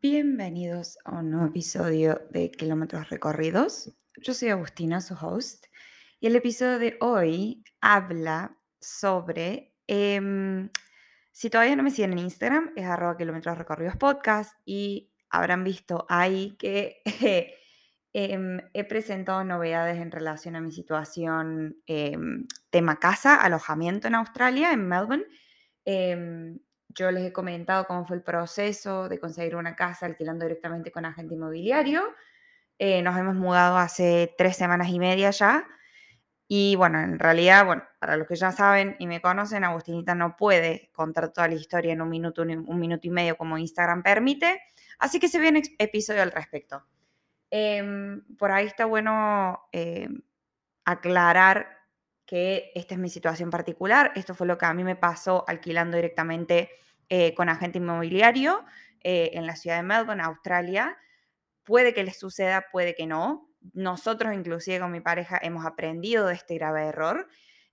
Bienvenidos a un nuevo episodio de Kilómetros Recorridos. Yo soy Agustina, su host, y el episodio de hoy habla sobre, em, si todavía no me siguen en Instagram, es arroba kilómetros recorridos podcast y habrán visto ahí que em, he presentado novedades en relación a mi situación em, tema casa, alojamiento en Australia, en Melbourne. Yo les he comentado cómo fue el proceso de conseguir una casa alquilando directamente con agente inmobiliario. Eh, nos hemos mudado hace tres semanas y media ya. Y bueno, en realidad, bueno, para los que ya saben y me conocen, Agustinita no puede contar toda la historia en un minuto, un minuto y medio como Instagram permite. Así que se viene episodio al respecto. Em, por ahí está bueno em, aclarar que esta es mi situación particular. Esto fue lo que a mí me pasó alquilando directamente eh, con agente inmobiliario eh, en la ciudad de Melbourne, Australia. Puede que les suceda, puede que no. Nosotros, inclusive con mi pareja, hemos aprendido de este grave error.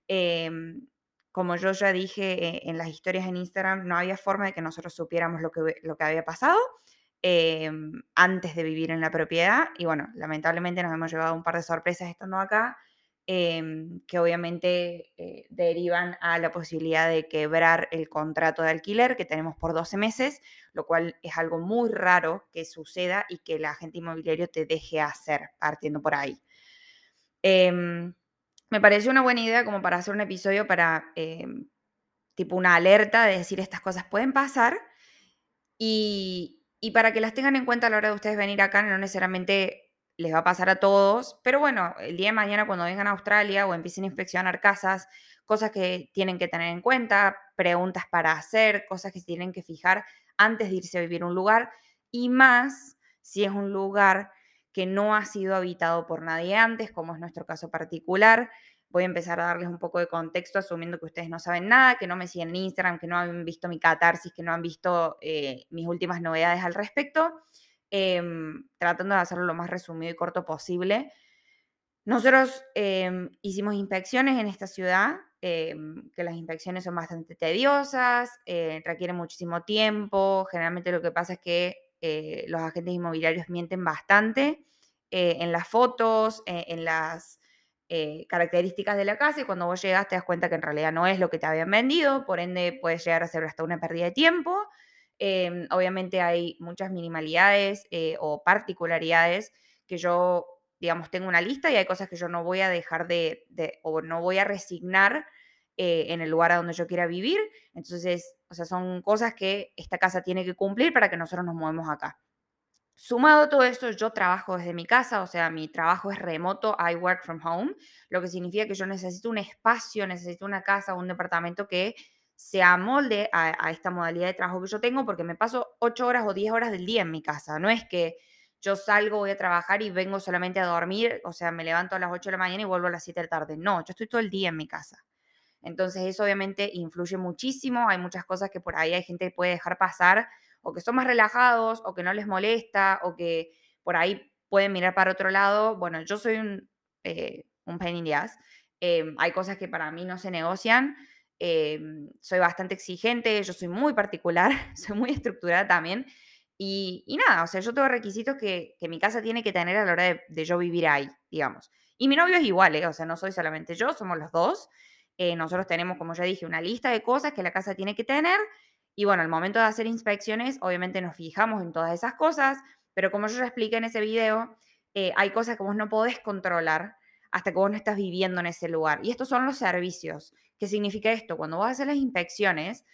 Em, como yo ya dije eh, en las historias en Instagram, no había forma de que nosotros supiéramos lo que, lo que había pasado em, antes de vivir en la propiedad. Y bueno, lamentablemente nos hemos llevado un par de sorpresas estando acá Em, que obviamente eh, derivan a la posibilidad de quebrar el contrato de alquiler que tenemos por 12 meses, lo cual es algo muy raro que suceda y que el agente inmobiliario te deje hacer, partiendo por ahí. Em, me pareció una buena idea como para hacer un episodio para, em, tipo una alerta de decir estas cosas pueden pasar y, y para que las tengan en cuenta a la hora de ustedes venir acá, no necesariamente les va a pasar a todos, pero bueno, el día de mañana cuando vengan a Australia o empiecen a inspeccionar casas, cosas que tienen que tener en cuenta, preguntas para hacer, cosas que se tienen que fijar antes de irse a vivir a un lugar y más si es un lugar que no ha sido habitado por nadie antes, como es nuestro caso particular. Voy a empezar a darles un poco de contexto, asumiendo que ustedes no saben nada, que no me siguen en Instagram, que no han visto mi catarsis, que no han visto eh, mis últimas novedades al respecto. Em, tratando de hacerlo lo más resumido y corto posible. Nosotros em, hicimos inspecciones en esta ciudad, em, que las inspecciones son bastante tediosas, eh, requieren muchísimo tiempo, generalmente lo que pasa es que eh, los agentes inmobiliarios mienten bastante eh, en las fotos, en las características de la casa y cuando vos llegas te das cuenta que en realidad no es lo que te habían vendido, por ende puede llegar a ser hasta una pérdida de tiempo Em, obviamente hay muchas minimalidades eh, o particularidades que yo, digamos, tengo una lista y hay cosas que yo no voy a dejar de, o no voy a resignar eh, en el lugar a donde yo quiera vivir. Entonces, o sea, son cosas que esta casa tiene que cumplir para que nosotros nos movemos acá. Sumado a todo esto, yo trabajo desde mi casa, o sea, mi trabajo es remoto, I work from home, lo que significa que yo necesito un espacio, necesito una casa, un departamento que se amolde a, esta modalidad de trabajo que yo tengo, porque me paso 8 horas o 10 horas del día en mi casa. No es que yo salgo, voy a trabajar y vengo solamente a dormir, o sea, me levanto a las 8 de la mañana y vuelvo a las 7 de la tarde. No, yo estoy todo el día en mi casa. Entonces eso obviamente influye muchísimo, hay muchas cosas que por ahí hay gente que puede dejar pasar, o que son más relajados, o que no les molesta, o que por ahí pueden mirar para otro lado. Bueno, yo soy un, eh, un pain in em, hay cosas que para mí no se negocian, Em, soy bastante exigente, yo soy muy particular, soy muy estructurada también. Y, nada, o sea, yo tengo requisitos que, mi casa tiene que tener a la hora de, yo vivir ahí, digamos. Y mi novio es igual, ¿eh? o sea, no soy solamente yo, somos los dos. Eh, nosotros tenemos, como ya dije, una lista de cosas que la casa tiene que tener. Y bueno, al momento de hacer inspecciones, obviamente nos fijamos en todas esas cosas, pero como yo ya expliqué en ese video, eh, hay cosas que vos no podés controlar hasta que vos no estás viviendo en ese lugar. Y estos son los servicios. ¿Qué significa esto? Cuando vas a hacer las inspecciones,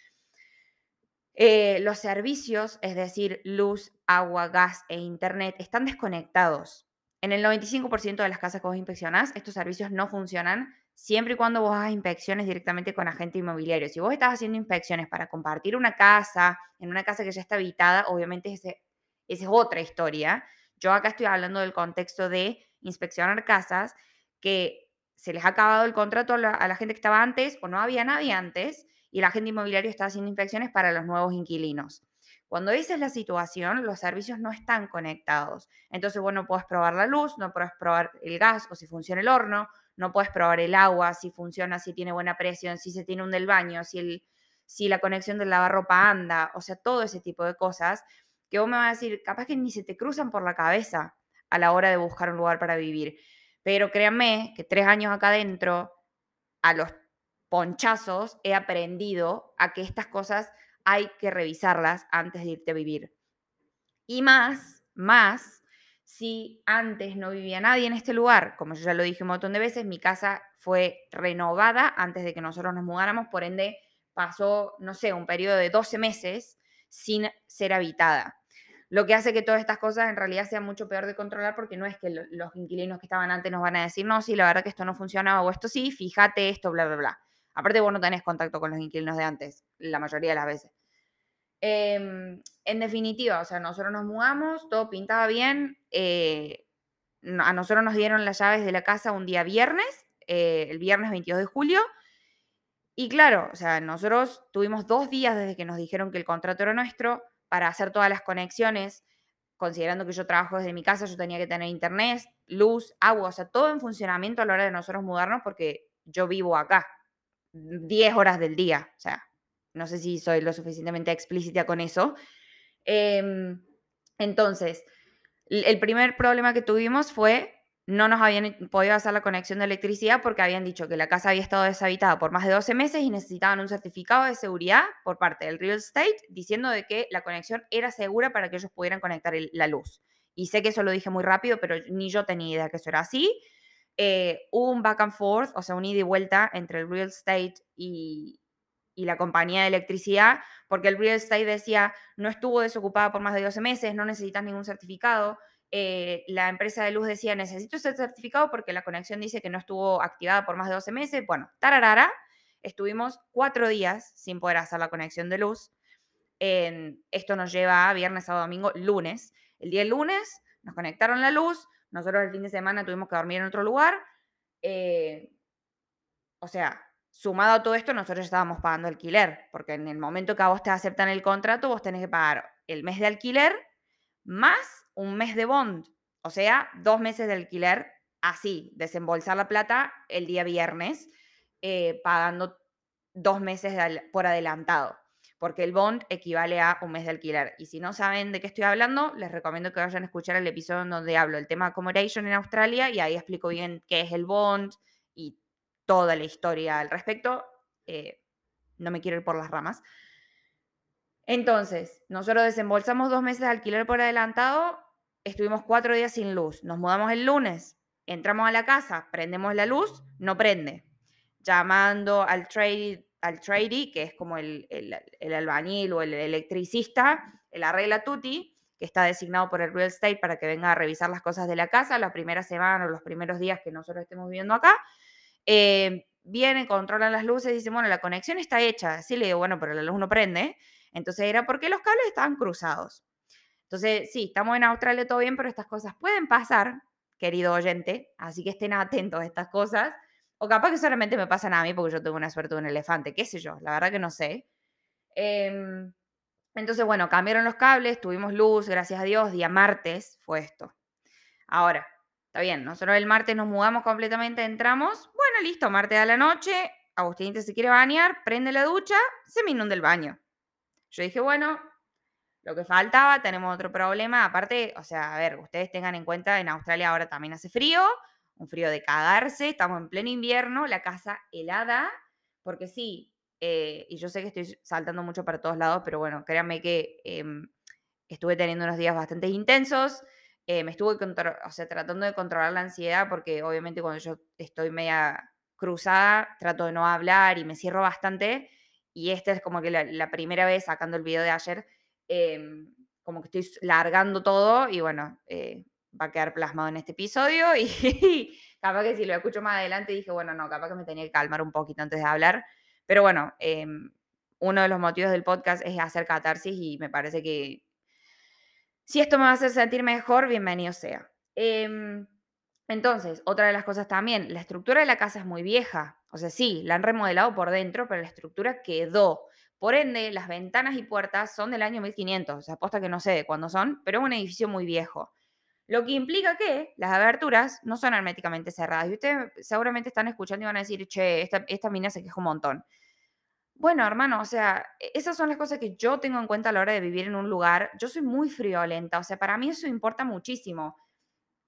eh, los servicios, es decir, luz, agua, gas e internet, están desconectados. En el 95% de las casas que vos inspeccionás, estos servicios no funcionan siempre y cuando vos hagas inspecciones directamente con agente inmobiliario. Si vos estás haciendo inspecciones para compartir una casa, en una casa que ya está habitada, obviamente ese, esa es otra historia. Yo acá estoy hablando del contexto de inspeccionar casas que se les ha acabado el contrato a la, gente que estaba antes o no había nadie antes y el agente inmobiliario está haciendo inspecciones para los nuevos inquilinos. Cuando esa es la situación, los servicios no están conectados. Entonces, vos no puedes probar la luz, no puedes probar el gas o si funciona el horno, no puedes probar el agua, si funciona, si tiene buena presión, si se tiene un del baño, si, el, si la conexión del lavarropa anda, o sea, todo ese tipo de cosas que vos me vas a decir, capaz que ni se te cruzan por la cabeza a la hora de buscar un lugar para vivir. Pero créanme que tres años acá adentro, a los ponchazos, he aprendido a que estas cosas hay que revisarlas antes de irte a vivir. Y más, más, si antes no vivía nadie en este lugar, como yo ya lo dije un montón de veces, mi casa fue renovada antes de que nosotros nos mudáramos, por ende pasó, no sé, un periodo de 12 meses sin ser habitada. Lo que hace que todas estas cosas en realidad sean mucho peor de controlar porque no es que los inquilinos que estaban antes nos van a decir, no, sí, la verdad que esto no funcionaba o esto sí, fíjate esto, bla, bla, bla. Aparte vos no tenés contacto con los inquilinos de antes, la mayoría de las veces. Em, en definitiva, o sea, nosotros nos mudamos, todo pintaba bien. Eh, a nosotros nos dieron las llaves de la casa un día viernes, eh, el viernes 22 de julio. Y claro, o sea, nosotros tuvimos dos días desde que nos dijeron que el contrato era nuestro para hacer todas las conexiones. Considerando que yo trabajo desde mi casa, yo tenía que tener internet, luz, agua, o sea, todo en funcionamiento a la hora de nosotros mudarnos porque yo vivo acá 10 horas del día. O sea, no sé si soy lo suficientemente explícita con eso. Em, entonces, el primer problema que tuvimos fue no nos habían podido hacer la conexión de electricidad porque habían dicho que la casa había estado deshabitada por más de 12 meses y necesitaban un certificado de seguridad por parte del real estate diciendo de que la conexión era segura para que ellos pudieran conectar la luz. Y sé que eso lo dije muy rápido, pero ni yo tenía idea que eso era así. Eh, hubo un back and forth, o sea, un ida y vuelta entre el real estate y, y la compañía de electricidad, porque el real estate decía, no estuvo desocupada por más de 12 meses, no necesitas ningún certificado. Eh, la empresa de luz decía, necesito ese certificado porque la conexión dice que no estuvo activada por más de 12 meses. Bueno, tararara, estuvimos cuatro días sin poder hacer la conexión de luz. esto nos lleva a viernes, sábado, domingo, lunes. El día lunes nos conectaron la luz, nosotros el fin de semana tuvimos que dormir en otro lugar. Eh, o sea, sumado a todo esto, nosotros estábamos pagando alquiler, porque en el momento que a vos te aceptan el contrato, vos tenés que pagar el mes de alquiler más un mes de bond, o sea, dos meses de alquiler, así, desembolsar la plata el día viernes, eh, pagando dos meses por adelantado, porque el bond equivale a un mes de alquiler. Y si no saben de qué estoy hablando, les recomiendo que vayan a escuchar el episodio donde hablo del tema accommodation en Australia y ahí explico bien qué es el bond y toda la historia al respecto. Eh, no me quiero ir por las ramas. Entonces, nosotros desembolsamos dos meses de alquiler por adelantado, estuvimos cuatro días sin luz, nos mudamos el lunes, entramos a la casa, prendemos la luz, no prende. Llamando al trade, al que es como el, el, albañil o el electricista, el arregla tutti, que está designado por el real estate para que venga a revisar las cosas de la casa la primera semana o los primeros días que nosotros estemos viviendo acá. Eh, vienen, controlan las luces dicen, bueno, la conexión está hecha. Sí, le digo, bueno, pero la luz no prende. Entonces era porque los cables estaban cruzados. Entonces, sí, estamos en Australia todo bien, pero estas cosas pueden pasar, querido oyente, así que estén atentos a estas cosas. O capaz que solamente me pasan a mí porque yo tengo una suerte de un elefante, qué sé yo, la verdad que no sé. Em, entonces, bueno, cambiaron los cables, tuvimos luz, gracias a Dios, día martes fue esto. Ahora, Está bien, nosotros el martes nos mudamos completamente, entramos, bueno, listo, martes a la noche, Agustín se quiere bañar, prende la ducha, se me inunda el baño. Yo dije, bueno, lo que faltaba, tenemos otro problema, aparte, o sea, a ver, ustedes tengan en cuenta, en Australia ahora también hace frío, un frío de cagarse, estamos en pleno invierno, la casa helada, porque sí, eh, y yo sé que estoy saltando mucho para todos lados, pero bueno, créanme que em, estuve teniendo unos días bastante intensos, eh, me estuve o sea, tratando de controlar la ansiedad porque obviamente cuando yo estoy media cruzada trato de no hablar y me cierro bastante y esta es como que la, primera vez sacando el video de ayer, em, como que estoy largando todo y bueno, eh, va a quedar plasmado en este episodio y capaz que si lo escucho más adelante dije, bueno, no, capaz que me tenía que calmar un poquito antes de hablar, pero bueno, em, uno de los motivos del podcast es hacer catarsis y me parece que si esto me va a hacer sentir mejor, bienvenido sea. Em, entonces, otra de las cosas también, la estructura de la casa es muy vieja. O sea, sí, la han remodelado por dentro, pero la estructura quedó. Por ende, las ventanas y puertas son del año 1500. O sea, aposta que no sé de cuándo son, pero es un edificio muy viejo. Lo que implica que las aberturas no son herméticamente cerradas. Y ustedes seguramente están escuchando y van a decir, che, esta, esta mina se queja un montón. Bueno, hermano, o sea, e esas son las cosas que yo tengo en cuenta a la hora de vivir en un lugar. Yo soy muy friolenta, o sea, para mí eso importa muchísimo.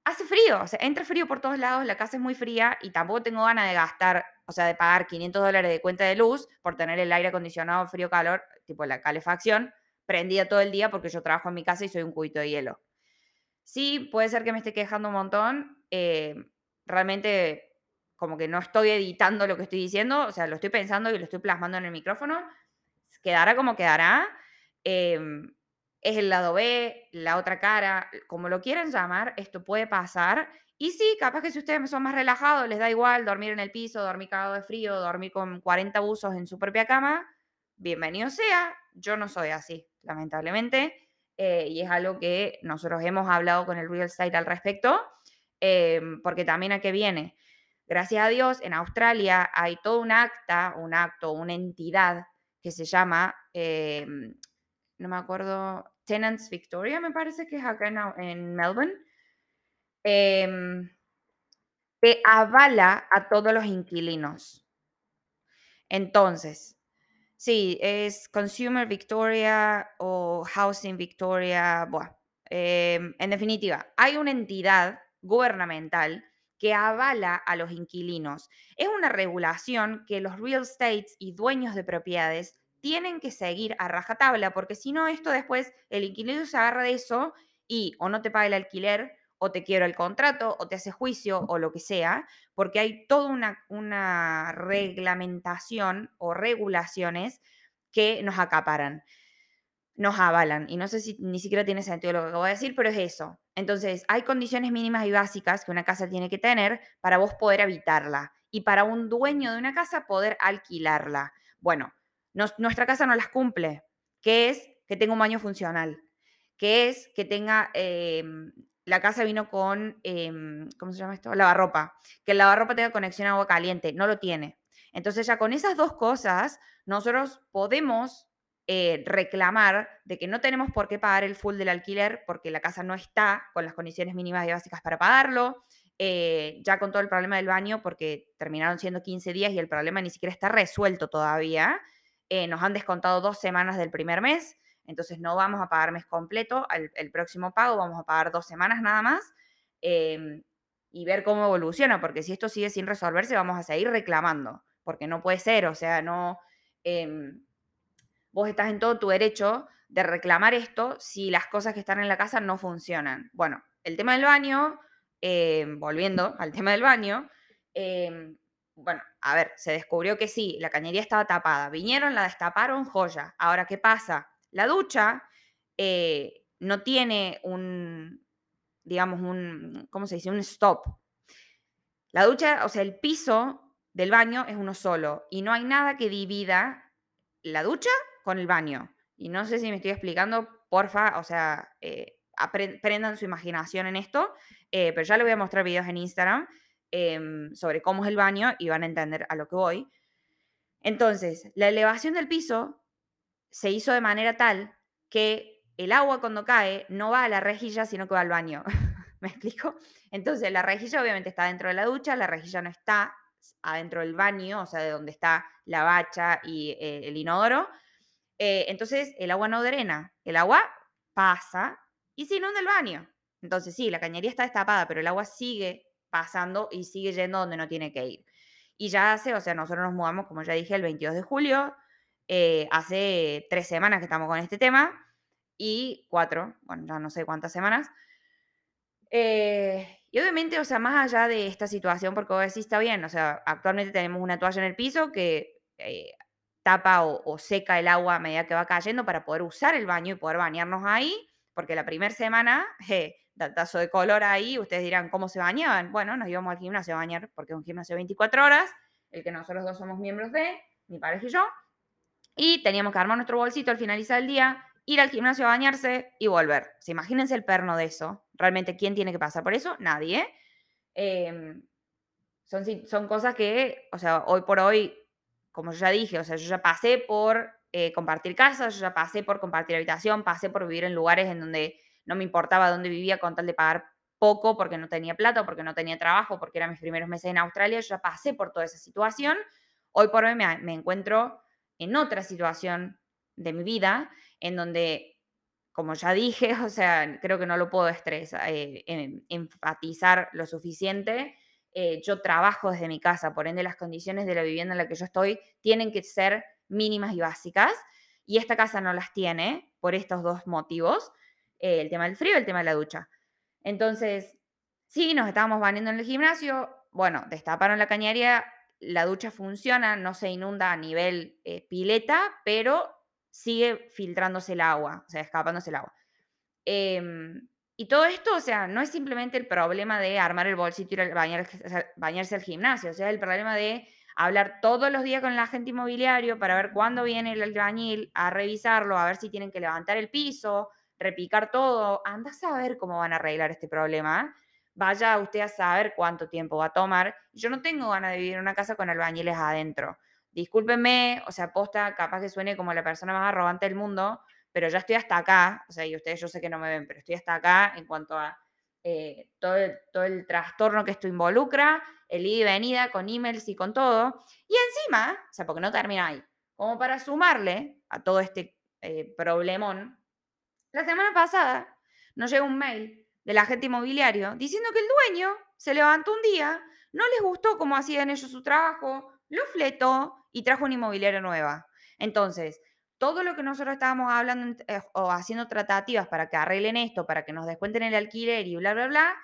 Hace frío, o sea, entra frío por todos lados, la casa es muy fría y tampoco tengo ganas de gastar, o sea, de pagar 500 dólares de cuenta de luz por tener el aire acondicionado frío-calor, tipo la calefacción, prendida todo el día porque yo trabajo en mi casa y soy un cubito de hielo. Sí, puede ser que me esté quejando un montón. eh, realmente, como que no estoy editando lo que estoy diciendo, o sea, lo estoy pensando y lo estoy plasmando en el micrófono. Quedará como quedará. em, es el lado B, la otra cara, como lo quieran llamar, esto puede pasar. Y sí, capaz que si ustedes son más relajados, les da igual dormir en el piso, dormir cagado de frío, dormir con 40 buzos en su propia cama, bienvenido sea. Yo no soy así, lamentablemente eh, y es algo que nosotros hemos hablado con el Real Estate al respecto, em, porque también a qué viene. Gracias a Dios, en Australia hay todo un acta, un acto, una entidad que se llama, em, no me acuerdo, Tenants Victoria, me parece que es acá en, Melbourne, em, que avala a todos los inquilinos. Entonces, Sí, es Consumer Victoria o Housing Victoria. Bueno, em, en definitiva, hay una entidad gubernamental que avala a los inquilinos. Es una regulación que los real estates y dueños de propiedades tienen que seguir a rajatabla, porque si no, esto después el inquilino se agarra de eso y o no te paga el alquiler, o te quiebra el contrato, o te hace juicio, o lo que sea, porque hay toda una, una reglamentación o regulaciones que nos acaparan, nos avalan. Y no sé si ni siquiera tiene sentido lo que acabo de decir, pero es eso. Entonces, hay condiciones mínimas y básicas que una casa tiene que tener para vos poder habitarla y para un dueño de una casa poder alquilarla. Bueno, nuestra casa no las cumple, que es que tenga un baño funcional, que es que tenga, em, la casa vino con, em, ¿cómo se llama esto? Lavarropa, que el lavarropa tenga conexión a agua caliente, no lo tiene. Entonces ya con esas dos cosas, nosotros podemos eh, reclamar de que no tenemos por qué pagar el full del alquiler porque la casa no está con las condiciones mínimas y básicas para pagarlo. eh, ya con todo el problema del baño, porque terminaron siendo 15 días y el problema ni siquiera está resuelto todavía. Eh, nos han descontado dos semanas del primer mes, entonces no vamos a pagar mes completo. el próximo pago vamos a pagar dos semanas nada más. em, y ver cómo evoluciona, porque si esto sigue sin resolverse, vamos a seguir reclamando, porque no puede ser, o sea, no, em, vos estás en todo tu derecho de reclamar esto si las cosas que están en la casa no funcionan. Bueno, el tema del baño, eh, volviendo al tema del baño, eh, bueno, a ver, se descubrió que sí, la cañería estaba tapada. Vinieron, la destaparon, joya. Ahora, ¿qué pasa? La ducha eh, no tiene un, digamos, un, ¿cómo se dice? Un stop. La ducha, o sea, el piso del baño es uno solo y no hay nada que divida la ducha con el baño. Y no sé si me estoy explicando, porfa, o sea, eh, prendan su imaginación en esto, eh, pero ya les voy a mostrar videos en Instagram em, sobre cómo es el baño y van a entender a lo que voy. Entonces, la elevación del piso se hizo de manera tal que el agua cuando cae no va a la rejilla, sino que va al baño. ¿Me explico? Entonces, la rejilla obviamente está dentro de la ducha, la rejilla no está adentro del baño, o sea, de donde está la bacha y eh, el inodoro. Eh, entonces, el agua no drena, el agua pasa y se inunda el baño. Entonces, sí, la cañería está destapada, pero el agua sigue pasando y sigue yendo donde no tiene que ir. Y ya hace, o sea, nosotros nos mudamos, como ya dije, el 22 de julio, eh, hace tres semanas que estamos con este tema y cuatro, bueno, ya no sé cuántas semanas. Eh, y obviamente, o sea, más allá de esta situación, porque vos decís, está bien, o sea, actualmente tenemos una toalla en el piso que eh, tapa o, o seca el agua a medida que va cayendo para poder usar el baño y poder bañarnos ahí, porque la primera semana, je, datazo de color ahí, ustedes dirán, ¿cómo se bañaban? Bueno, nos íbamos al gimnasio a bañar, porque es un gimnasio de 24 horas, el que nosotros dos somos miembros de, mi pareja y yo, y teníamos que armar nuestro bolsito al finalizar el día, ir al gimnasio a bañarse y volver. O sea, imagínense el perno de eso. Realmente, ¿quién tiene que pasar por eso? Nadie. Em, son, son cosas que, o sea, hoy por hoy, como yo ya dije, o sea, yo ya pasé por eh, compartir casa, yo ya pasé por compartir habitación, pasé por vivir en lugares en donde no me importaba dónde vivía con tal de pagar poco porque no tenía plata, porque no tenía trabajo, porque eran mis primeros meses en Australia, yo ya pasé por toda esa situación. Hoy por hoy me, encuentro en otra situación de mi vida en donde, como ya dije, o sea, creo que no lo puedo estresar, eh, enfatizar lo suficiente. Eh, yo trabajo desde mi casa, por ende las condiciones de la vivienda en la que yo estoy tienen que ser mínimas y básicas. Y esta casa no las tiene por estos dos motivos, eh, el tema del frío el tema de la ducha. Entonces, sí, nos estábamos bañando en el gimnasio, bueno, destaparon la cañería, la ducha funciona, no se inunda a nivel eh, pileta, pero sigue filtrándose el agua, o sea, escapándose el agua. Em, y todo esto, o sea, no es simplemente el problema de armar el bolsito y ir a bañarse al gimnasio, o sea, el problema de hablar todos los días con el agente inmobiliario para ver cuándo viene el albañil a revisarlo, a ver si tienen que levantar el piso, repicar todo. Anda a saber cómo van a arreglar este problema vaya usted a saber cuánto tiempo va a tomar. Yo no tengo ganas de vivir en una casa con albañiles adentro. Discúlpenme, o sea, posta, capaz que suene como la persona más arrogante del mundo, pero ya estoy hasta acá, o sea, y ustedes yo sé que no me ven, pero estoy hasta acá en cuanto a eh, todo, el, todo el trastorno que esto involucra, el ida y venida con emails y con todo. Y encima, o sea, porque no termina ahí, como para sumarle a todo este eh, problemón, la semana pasada nos llegó un mail del agente inmobiliario diciendo que el dueño se levantó un día, no les gustó cómo hacían ellos su trabajo, lo fletó y trajo una inmobiliaria nueva. Entonces, todo lo que nosotros estábamos hablando eh, o haciendo tratativas para que arreglen esto, para que nos descuenten el alquiler y bla, bla, bla,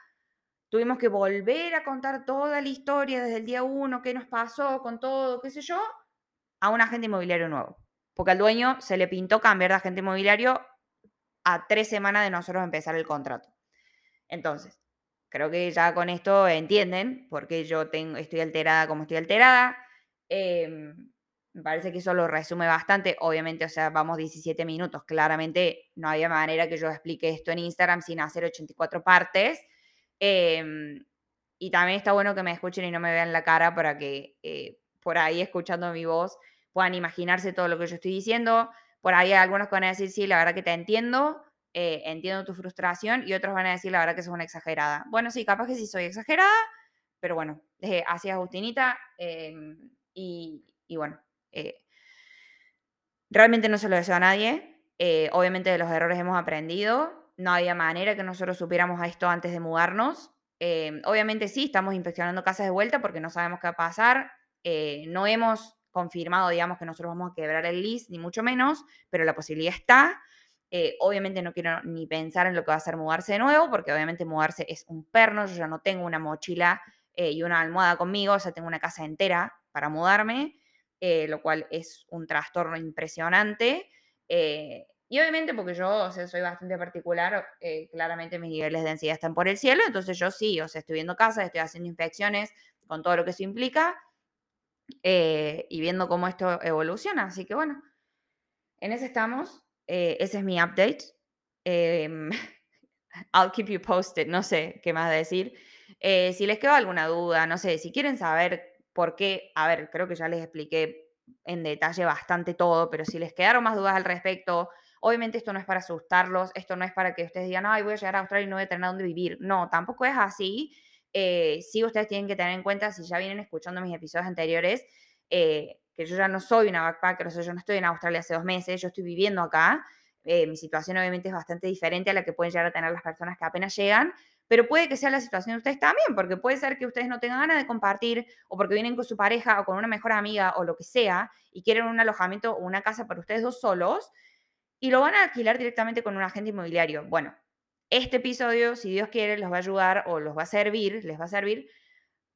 tuvimos que volver a contar toda la historia desde el día uno, qué nos pasó con todo, qué sé yo, a un agente inmobiliario nuevo. Porque al dueño se le pintó cambiar de agente inmobiliario a tres semanas de nosotros empezar el contrato. Entonces, creo que ya con esto entienden por qué yo tengo, estoy alterada como estoy alterada. Em, me parece que eso lo resume bastante. Obviamente, o sea, vamos 17 minutos. Claramente no había manera que yo explique esto en Instagram sin hacer 84 partes. Em, y también está bueno que me escuchen y no me vean la cara para que eh, por ahí escuchando mi voz puedan imaginarse todo lo que yo estoy diciendo. Por ahí algunos que van a decir, sí, la verdad que te entiendo. Eh, entiendo tu frustración y otros van a decir la verdad que sos una exagerada. Bueno, sí, capaz que sí soy exagerada, pero bueno, eh, así es Agustinita em, y, bueno, eh, realmente no se lo deseo a nadie. obviamente de los errores hemos aprendido. No había manera que nosotros supiéramos esto antes de mudarnos. Obviamente sí, estamos inspeccionando casas de vuelta porque no sabemos qué va a pasar. no hemos confirmado, digamos, que nosotros vamos a quebrar el lease, ni mucho menos, pero la posibilidad está. Eh, obviamente no quiero ni pensar en lo que va a ser mudarse de nuevo, porque obviamente mudarse es un perno, yo ya no tengo una mochila eh, y una almohada conmigo, o sea, tengo una casa entera para mudarme, eh, lo cual es un trastorno impresionante. y obviamente porque yo, o sea, soy bastante particular, claramente mis niveles de ansiedad están por el cielo, entonces yo sí, o sea, estoy viendo casas, estoy haciendo inspecciones con todo lo que eso implica y viendo cómo esto evoluciona. Así que bueno, en eso estamos. Eh, ese es mi update. Em, I'll keep you posted, no sé qué más decir. Eh, si les quedó alguna duda, no sé, si quieren saber por qué, a ver, creo que ya les expliqué en detalle bastante todo, pero si les quedaron más dudas al respecto, obviamente esto no es para asustarlos, esto no es para que ustedes digan, ay, voy a llegar a Australia y no voy a tener dónde vivir. No, tampoco es así. Eh, sí, ustedes tienen que tener en cuenta, si ya vienen escuchando mis episodios anteriores, eh, que yo ya no soy una backpacker, o sea, yo no estoy en Australia hace dos meses, yo estoy viviendo acá. Eh, mi situación obviamente es bastante diferente a la que pueden llegar a tener las personas que apenas llegan, pero puede que sea la situación de ustedes también, porque puede ser que ustedes no tengan ganas de compartir o porque vienen con su pareja o con una mejor amiga o lo que sea y quieren un alojamiento o una casa para ustedes dos solos y lo van a alquilar directamente con un agente inmobiliario. Bueno, este episodio, si Dios quiere, los va a ayudar o los va a servir, les va a servir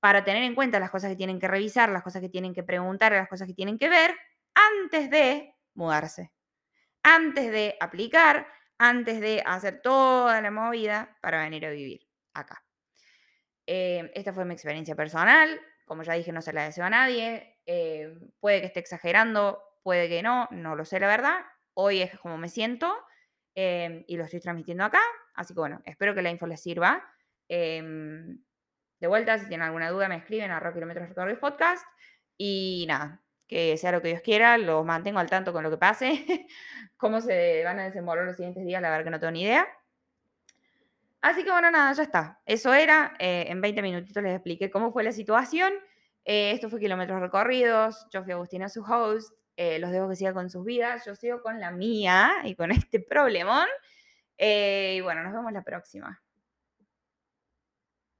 para tener en cuenta las cosas que tienen que revisar, las cosas que tienen que preguntar, las cosas que tienen que ver antes de mudarse, antes de aplicar, antes de hacer toda la movida para venir a vivir acá. Eh, esta fue mi experiencia personal. Como ya dije, no se la deseo a nadie. Eh, puede que esté exagerando, puede que no, no lo sé la verdad. Hoy es como me siento eh, y lo estoy transmitiendo acá. Así que bueno, espero que la info les sirva. Em, de vuelta, si tienen alguna duda, me escriben a Kilómetros Recorridos Podcast. Y nada, que sea lo que Dios quiera, los mantengo al tanto con lo que pase. Cómo se van a desenvolver los siguientes días, la verdad que no tengo ni idea. Así que bueno, nada, ya está. Eso era. Eh, en 20 minutitos les expliqué cómo fue la situación. Eh, esto fue Kilómetros Recorridos. Yo fui Agustina, su host. Eh, los dejo que sigan con sus vidas. Yo sigo con la mía y con este problemón. Eh, y bueno, nos vemos la próxima.